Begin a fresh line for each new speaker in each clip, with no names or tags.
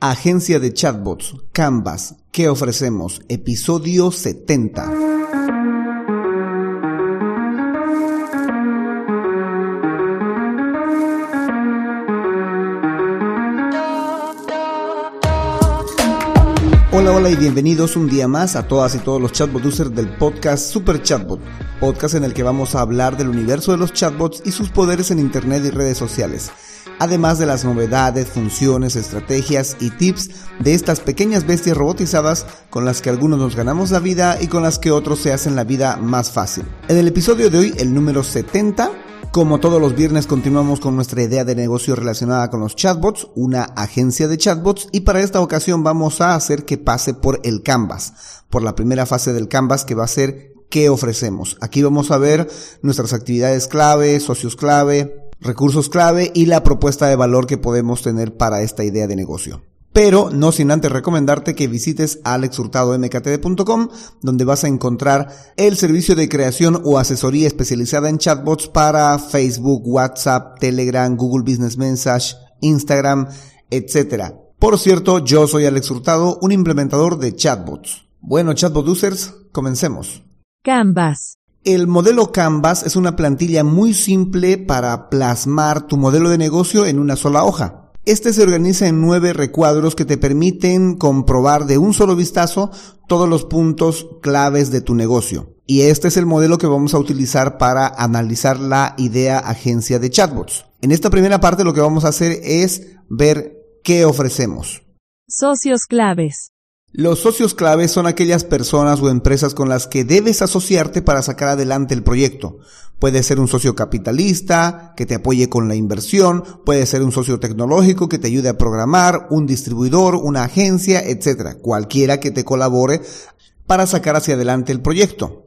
Agencia de Chatbots, Canvas, ¿qué ofrecemos? Episodio 70. Hola, y bienvenidos un día más a todas y todos los chatbot users del podcast Super Chatbot, podcast en el que vamos a hablar del universo de los chatbots y sus poderes en Internet y redes sociales además de las novedades, funciones, estrategias y tips de estas pequeñas bestias robotizadas con las que algunos nos ganamos la vida y con las que otros se hacen la vida más fácil. En el episodio de hoy, el número 70, como todos los viernes continuamos con nuestra idea de negocio relacionada con los chatbots, una agencia de chatbots y para esta ocasión vamos a hacer que pase por el Canvas, por la primera fase del Canvas que va a ser qué ofrecemos. Aquí vamos a ver nuestras actividades clave, socios clave, recursos clave y la propuesta de valor que podemos tener para esta idea de negocio. Pero no sin antes recomendarte que visites alexhurtadomktd.com donde vas a encontrar el servicio de creación o asesoría especializada en chatbots para Facebook, WhatsApp, Telegram, Google Business Message, Instagram, etc. Por cierto, yo soy Alex Hurtado, un implementador de chatbots. Bueno, chatbot users, comencemos.
Canvas.
El modelo Canvas es una plantilla muy simple para plasmar tu modelo de negocio en una sola hoja. Este se organiza en nueve recuadros que te permiten comprobar de un solo vistazo todos los puntos claves de tu negocio. Y este es el modelo que vamos a utilizar para analizar la idea agencia de chatbots. En esta primera parte lo que vamos a hacer es ver qué ofrecemos.
Socios claves.
Los socios claves son aquellas personas o empresas con las que debes asociarte para sacar adelante el proyecto. Puede ser un socio capitalista que te apoye con la inversión, puede ser un socio tecnológico que te ayude a programar, un distribuidor, una agencia, etc. Cualquiera que te colabore para sacar hacia adelante el proyecto.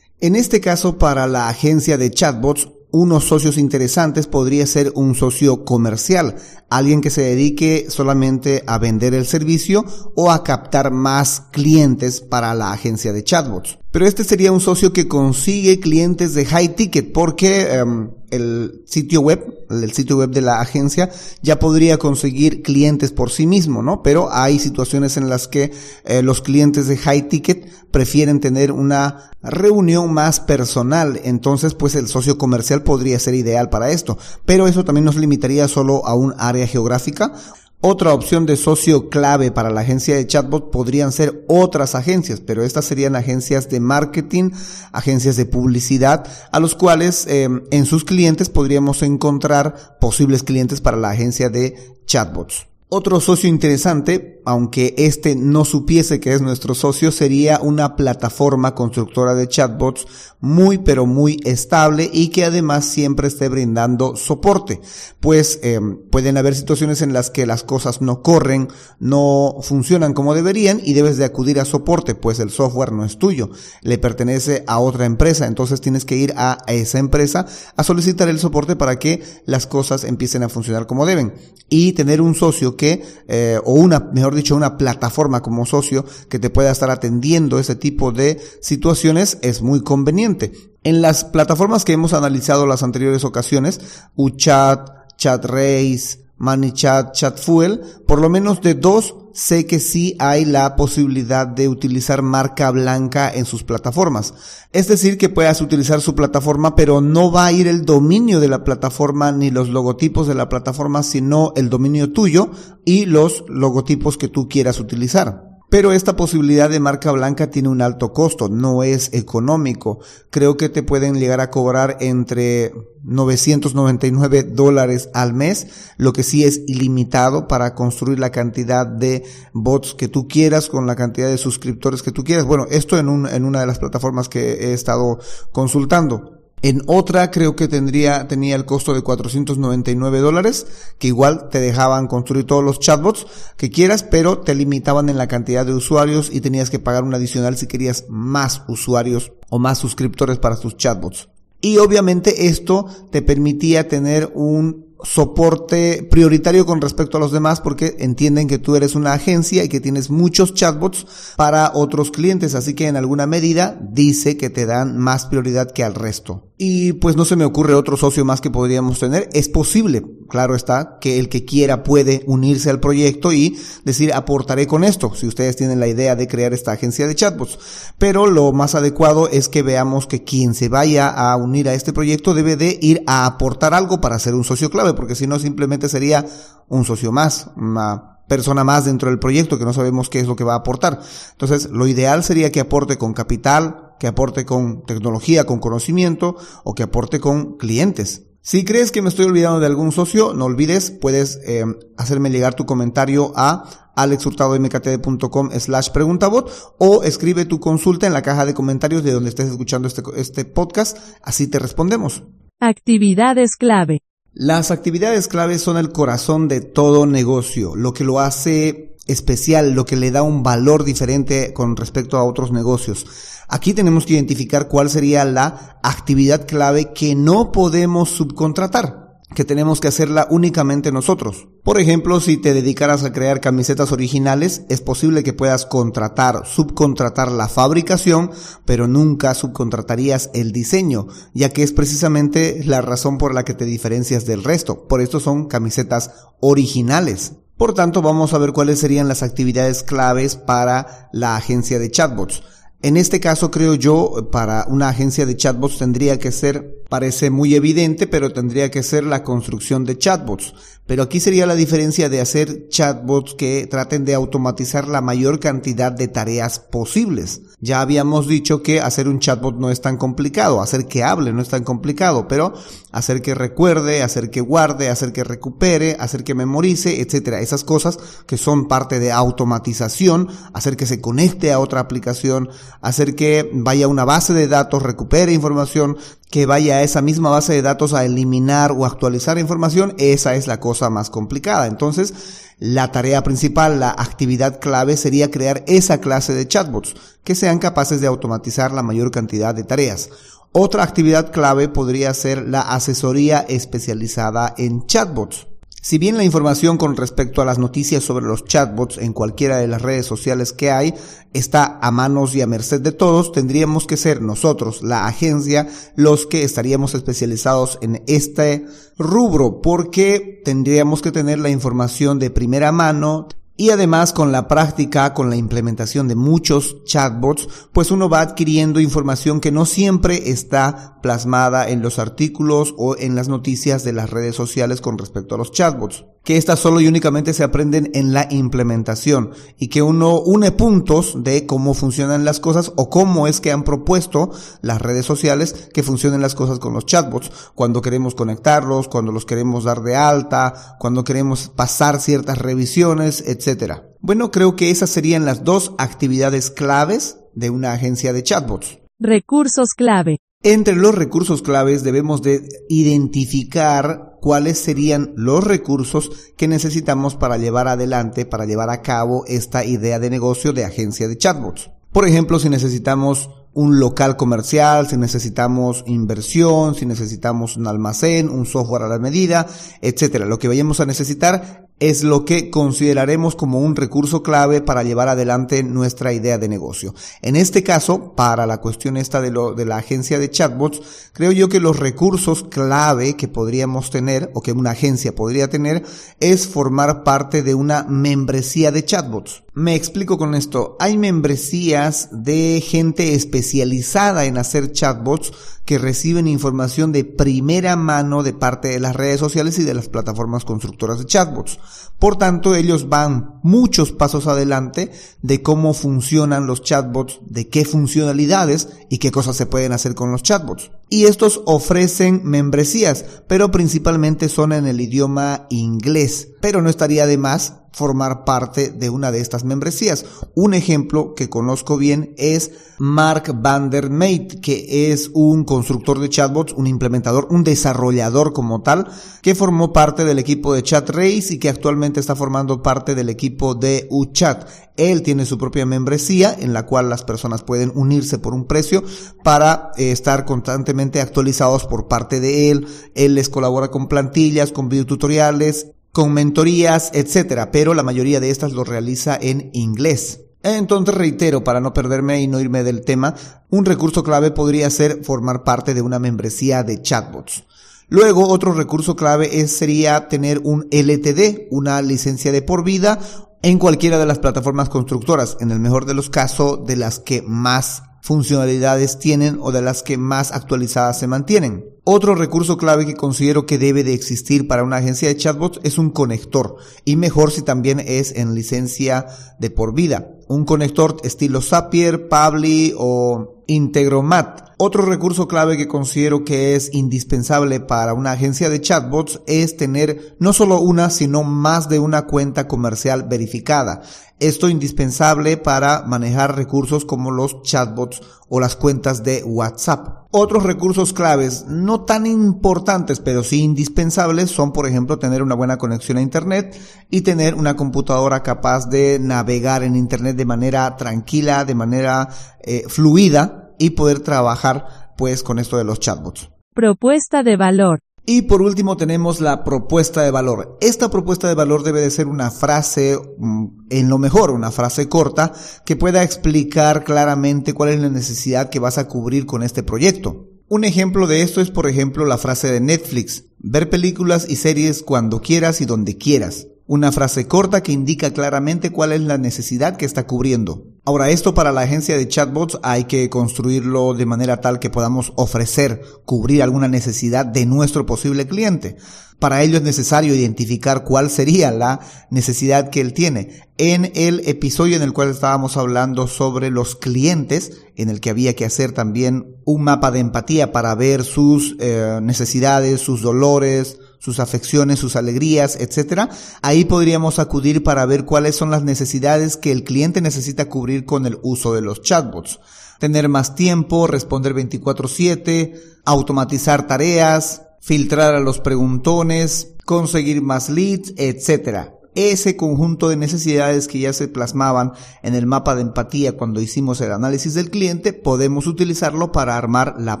En este caso, para la agencia de chatbots, unos socios interesantes podría ser un socio comercial, alguien que se dedique solamente a vender el servicio o a captar más clientes para la agencia de chatbots. Pero este sería un socio que consigue clientes de high ticket porque em, el sitio web, el sitio web de la agencia ya podría conseguir clientes por sí mismo, ¿no? Pero hay situaciones en las que eh, los clientes de high ticket prefieren tener una reunión más personal. Entonces, pues el socio comercial podría ser ideal para esto. Pero eso también nos limitaría solo a un área geográfica otra opción de socio clave para la agencia de chatbot podrían ser otras agencias, pero estas serían agencias de marketing, agencias de publicidad, a los cuales eh, en sus clientes podríamos encontrar posibles clientes para la agencia de chatbots. Otro socio interesante, aunque este no supiese que es nuestro socio, sería una plataforma constructora de chatbots muy pero muy estable y que además siempre esté brindando soporte. Pues eh, pueden haber situaciones en las que las cosas no corren, no funcionan como deberían y debes de acudir a soporte, pues el software no es tuyo, le pertenece a otra empresa, entonces tienes que ir a esa empresa a solicitar el soporte para que las cosas empiecen a funcionar como deben y tener un socio que, eh, o una, mejor dicho, una plataforma como socio que te pueda estar atendiendo ese tipo de situaciones es muy conveniente. En las plataformas que hemos analizado las anteriores ocasiones, UChat, ChatRace, ManyChat, ChatFuel, por lo menos de dos sé que sí hay la posibilidad de utilizar marca blanca en sus plataformas. Es decir, que puedas utilizar su plataforma, pero no va a ir el dominio de la plataforma ni los logotipos de la plataforma, sino el dominio tuyo y los logotipos que tú quieras utilizar. Pero esta posibilidad de marca blanca tiene un alto costo, no es económico. Creo que te pueden llegar a cobrar entre 999 dólares al mes, lo que sí es ilimitado para construir la cantidad de bots que tú quieras con la cantidad de suscriptores que tú quieras. Bueno, esto en, en una de las plataformas que he estado consultando. En otra creo que tendría, tenía el costo de 499 dólares, que igual te dejaban construir todos los chatbots que quieras, pero te limitaban en la cantidad de usuarios y tenías que pagar un adicional si querías más usuarios o más suscriptores para tus chatbots. Y obviamente esto te permitía tener un soporte prioritario con respecto a los demás porque entienden que tú eres una agencia y que tienes muchos chatbots para otros clientes, así que en alguna medida dice que te dan más prioridad que al resto. Y pues no se me ocurre otro socio más que podríamos tener. Es posible, claro está, que el que quiera puede unirse al proyecto y decir aportaré con esto, si ustedes tienen la idea de crear esta agencia de chatbots. Pero lo más adecuado es que veamos que quien se vaya a unir a este proyecto debe de ir a aportar algo para ser un socio clave, porque si no simplemente sería un socio más, una persona más dentro del proyecto que no sabemos qué es lo que va a aportar. Entonces, lo ideal sería que aporte con capital, que aporte con tecnología, con conocimiento o que aporte con clientes. Si crees que me estoy olvidando de algún socio, no olvides, puedes eh, hacerme llegar tu comentario a alexhurtadomktd.com slash preguntabot o escribe tu consulta en la caja de comentarios de donde estés escuchando este, este podcast, así te respondemos.
Actividades clave.
Las actividades clave son el corazón de todo negocio, lo que lo hace especial, lo que le da un valor diferente con respecto a otros negocios. Aquí tenemos que identificar cuál sería la actividad clave que no podemos subcontratar que tenemos que hacerla únicamente nosotros. Por ejemplo, si te dedicaras a crear camisetas originales, es posible que puedas contratar, subcontratar la fabricación, pero nunca subcontratarías el diseño, ya que es precisamente la razón por la que te diferencias del resto. Por esto son camisetas originales. Por tanto, vamos a ver cuáles serían las actividades claves para la agencia de chatbots. En este caso, creo yo, para una agencia de chatbots tendría que ser, parece muy evidente, pero tendría que ser la construcción de chatbots. Pero aquí sería la diferencia de hacer chatbots que traten de automatizar la mayor cantidad de tareas posibles. Ya habíamos dicho que hacer un chatbot no es tan complicado, hacer que hable no es tan complicado, pero hacer que recuerde, hacer que guarde, hacer que recupere, hacer que memorice, etcétera. Esas cosas que son parte de automatización, hacer que se conecte a otra aplicación, hacer que vaya a una base de datos, recupere información, que vaya a esa misma base de datos a eliminar o actualizar información, esa es la cosa más complicada. Entonces, la tarea principal, la actividad clave sería crear esa clase de chatbots que sean capaces de automatizar la mayor cantidad de tareas. Otra actividad clave podría ser la asesoría especializada en chatbots. Si bien la información con respecto a las noticias sobre los chatbots en cualquiera de las redes sociales que hay está a manos y a merced de todos, tendríamos que ser nosotros, la agencia, los que estaríamos especializados en este rubro, porque tendríamos que tener la información de primera mano, y además con la práctica, con la implementación de muchos chatbots, pues uno va adquiriendo información que no siempre está plasmada en los artículos o en las noticias de las redes sociales con respecto a los chatbots que estas solo y únicamente se aprenden en la implementación y que uno une puntos de cómo funcionan las cosas o cómo es que han propuesto las redes sociales que funcionen las cosas con los chatbots, cuando queremos conectarlos, cuando los queremos dar de alta, cuando queremos pasar ciertas revisiones, etc. Bueno, creo que esas serían las dos actividades claves de una agencia de chatbots.
Recursos clave.
Entre los recursos claves debemos de identificar cuáles serían los recursos que necesitamos para llevar adelante, para llevar a cabo esta idea de negocio de agencia de chatbots. Por ejemplo, si necesitamos un local comercial, si necesitamos inversión, si necesitamos un almacén, un software a la medida, etcétera. Lo que vayamos a necesitar es lo que consideraremos como un recurso clave para llevar adelante nuestra idea de negocio. En este caso, para la cuestión esta de, de la agencia de chatbots, creo yo que los recursos clave que podríamos tener o que una agencia podría tener es formar parte de una membresía de chatbots. Me explico con esto. Hay membresías de gente especializada en hacer chatbots que reciben información de primera mano de parte de las redes sociales y de las plataformas constructoras de chatbots. Por tanto, ellos van muchos pasos adelante de cómo funcionan los chatbots, de qué funcionalidades y qué cosas se pueden hacer con los chatbots. Y estos ofrecen membresías, pero principalmente son en el idioma inglés. Pero no estaría de más formar parte de una de estas membresías. Un ejemplo que conozco bien es Mark Vandermeet, que es un constructor de chatbots, un implementador, un desarrollador como tal, que formó parte del equipo de ChatRace y que actualmente está formando parte del equipo de UChat. Él tiene su propia membresía en la cual las personas pueden unirse por un precio para eh, estar constantemente actualizados por parte de él. Él les colabora con plantillas, con videotutoriales, con mentorías, etcétera, pero la mayoría de estas lo realiza en inglés. Entonces reitero, para no perderme y no irme del tema, un recurso clave podría ser formar parte de una membresía de chatbots. Luego, otro recurso clave es, sería tener un LTD, una licencia de por vida, en cualquiera de las plataformas constructoras, en el mejor de los casos, de las que más funcionalidades tienen o de las que más actualizadas se mantienen. Otro recurso clave que considero que debe de existir para una agencia de chatbots es un conector y mejor si también es en licencia de por vida. Un conector estilo Zapier, Pabli o Integromat otro recurso clave que considero que es indispensable para una agencia de chatbots es tener no solo una, sino más de una cuenta comercial verificada. Esto indispensable para manejar recursos como los chatbots o las cuentas de WhatsApp. Otros recursos claves, no tan importantes, pero sí indispensables, son por ejemplo tener una buena conexión a Internet y tener una computadora capaz de navegar en Internet de manera tranquila, de manera eh, fluida y poder trabajar pues con esto de los chatbots.
Propuesta de valor.
Y por último tenemos la propuesta de valor. Esta propuesta de valor debe de ser una frase, mm, en lo mejor una frase corta, que pueda explicar claramente cuál es la necesidad que vas a cubrir con este proyecto. Un ejemplo de esto es por ejemplo la frase de Netflix, ver películas y series cuando quieras y donde quieras. Una frase corta que indica claramente cuál es la necesidad que está cubriendo. Ahora, esto para la agencia de chatbots hay que construirlo de manera tal que podamos ofrecer, cubrir alguna necesidad de nuestro posible cliente. Para ello es necesario identificar cuál sería la necesidad que él tiene. En el episodio en el cual estábamos hablando sobre los clientes, en el que había que hacer también un mapa de empatía para ver sus eh, necesidades, sus dolores, sus afecciones, sus alegrías, etcétera, ahí podríamos acudir para ver cuáles son las necesidades que el cliente necesita cubrir con el uso de los chatbots. Tener más tiempo, responder 24/7, automatizar tareas, filtrar a los preguntones, conseguir más leads, etcétera ese conjunto de necesidades que ya se plasmaban en el mapa de empatía cuando hicimos el análisis del cliente, podemos utilizarlo para armar la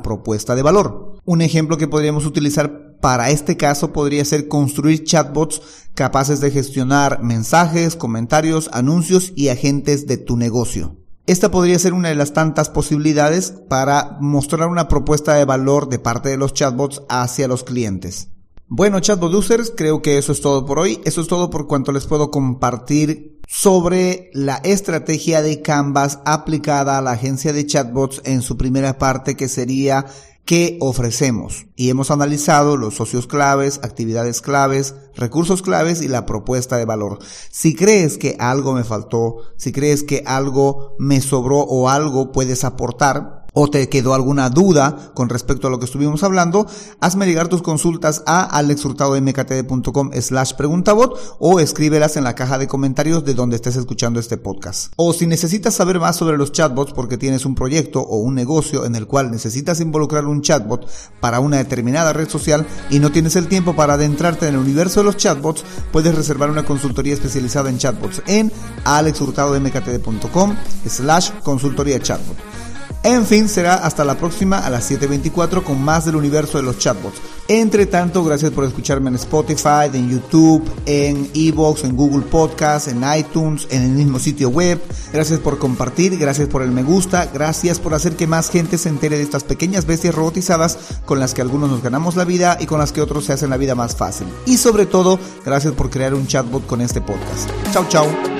propuesta de valor. Un ejemplo que podríamos utilizar para este caso podría ser construir chatbots capaces de gestionar mensajes, comentarios, anuncios y agentes de tu negocio. Esta podría ser una de las tantas posibilidades para mostrar una propuesta de valor de parte de los chatbots hacia los clientes. Bueno, chatbot users, creo que eso es todo por hoy. Eso es todo por cuanto les puedo compartir sobre la estrategia de Canvas aplicada a la agencia de chatbots en su primera parte que sería qué ofrecemos y hemos analizado los socios claves, actividades claves, recursos claves y la propuesta de valor. Si crees que algo me faltó, si crees que algo me sobró o algo puedes aportar, o te quedó alguna duda con respecto a lo que estuvimos hablando, hazme llegar tus consultas a alexhurtadomktd.com slash preguntabot o escríbelas en la caja de comentarios de donde estés escuchando este podcast. O si necesitas saber más sobre los chatbots porque tienes un proyecto o un negocio en el cual necesitas involucrar un chatbot para una determinada red social y no tienes el tiempo para adentrarte en el universo de los chatbots, puedes reservar una consultoría especializada en chatbots en alexhurtadomktd.com slash consultoría chatbot. En fin, será hasta la próxima a las 7.24 con más del universo de los chatbots. Entre tanto, gracias por escucharme en Spotify, en YouTube, en Evox, en Google Podcast, en iTunes, en el mismo sitio web. Gracias por compartir, gracias por el me gusta, gracias por hacer que más gente se entere de estas pequeñas bestias robotizadas con las que algunos nos ganamos la vida y con las que otros se hacen la vida más fácil. Y sobre todo, gracias por crear un chatbot con este podcast. Chao, chao.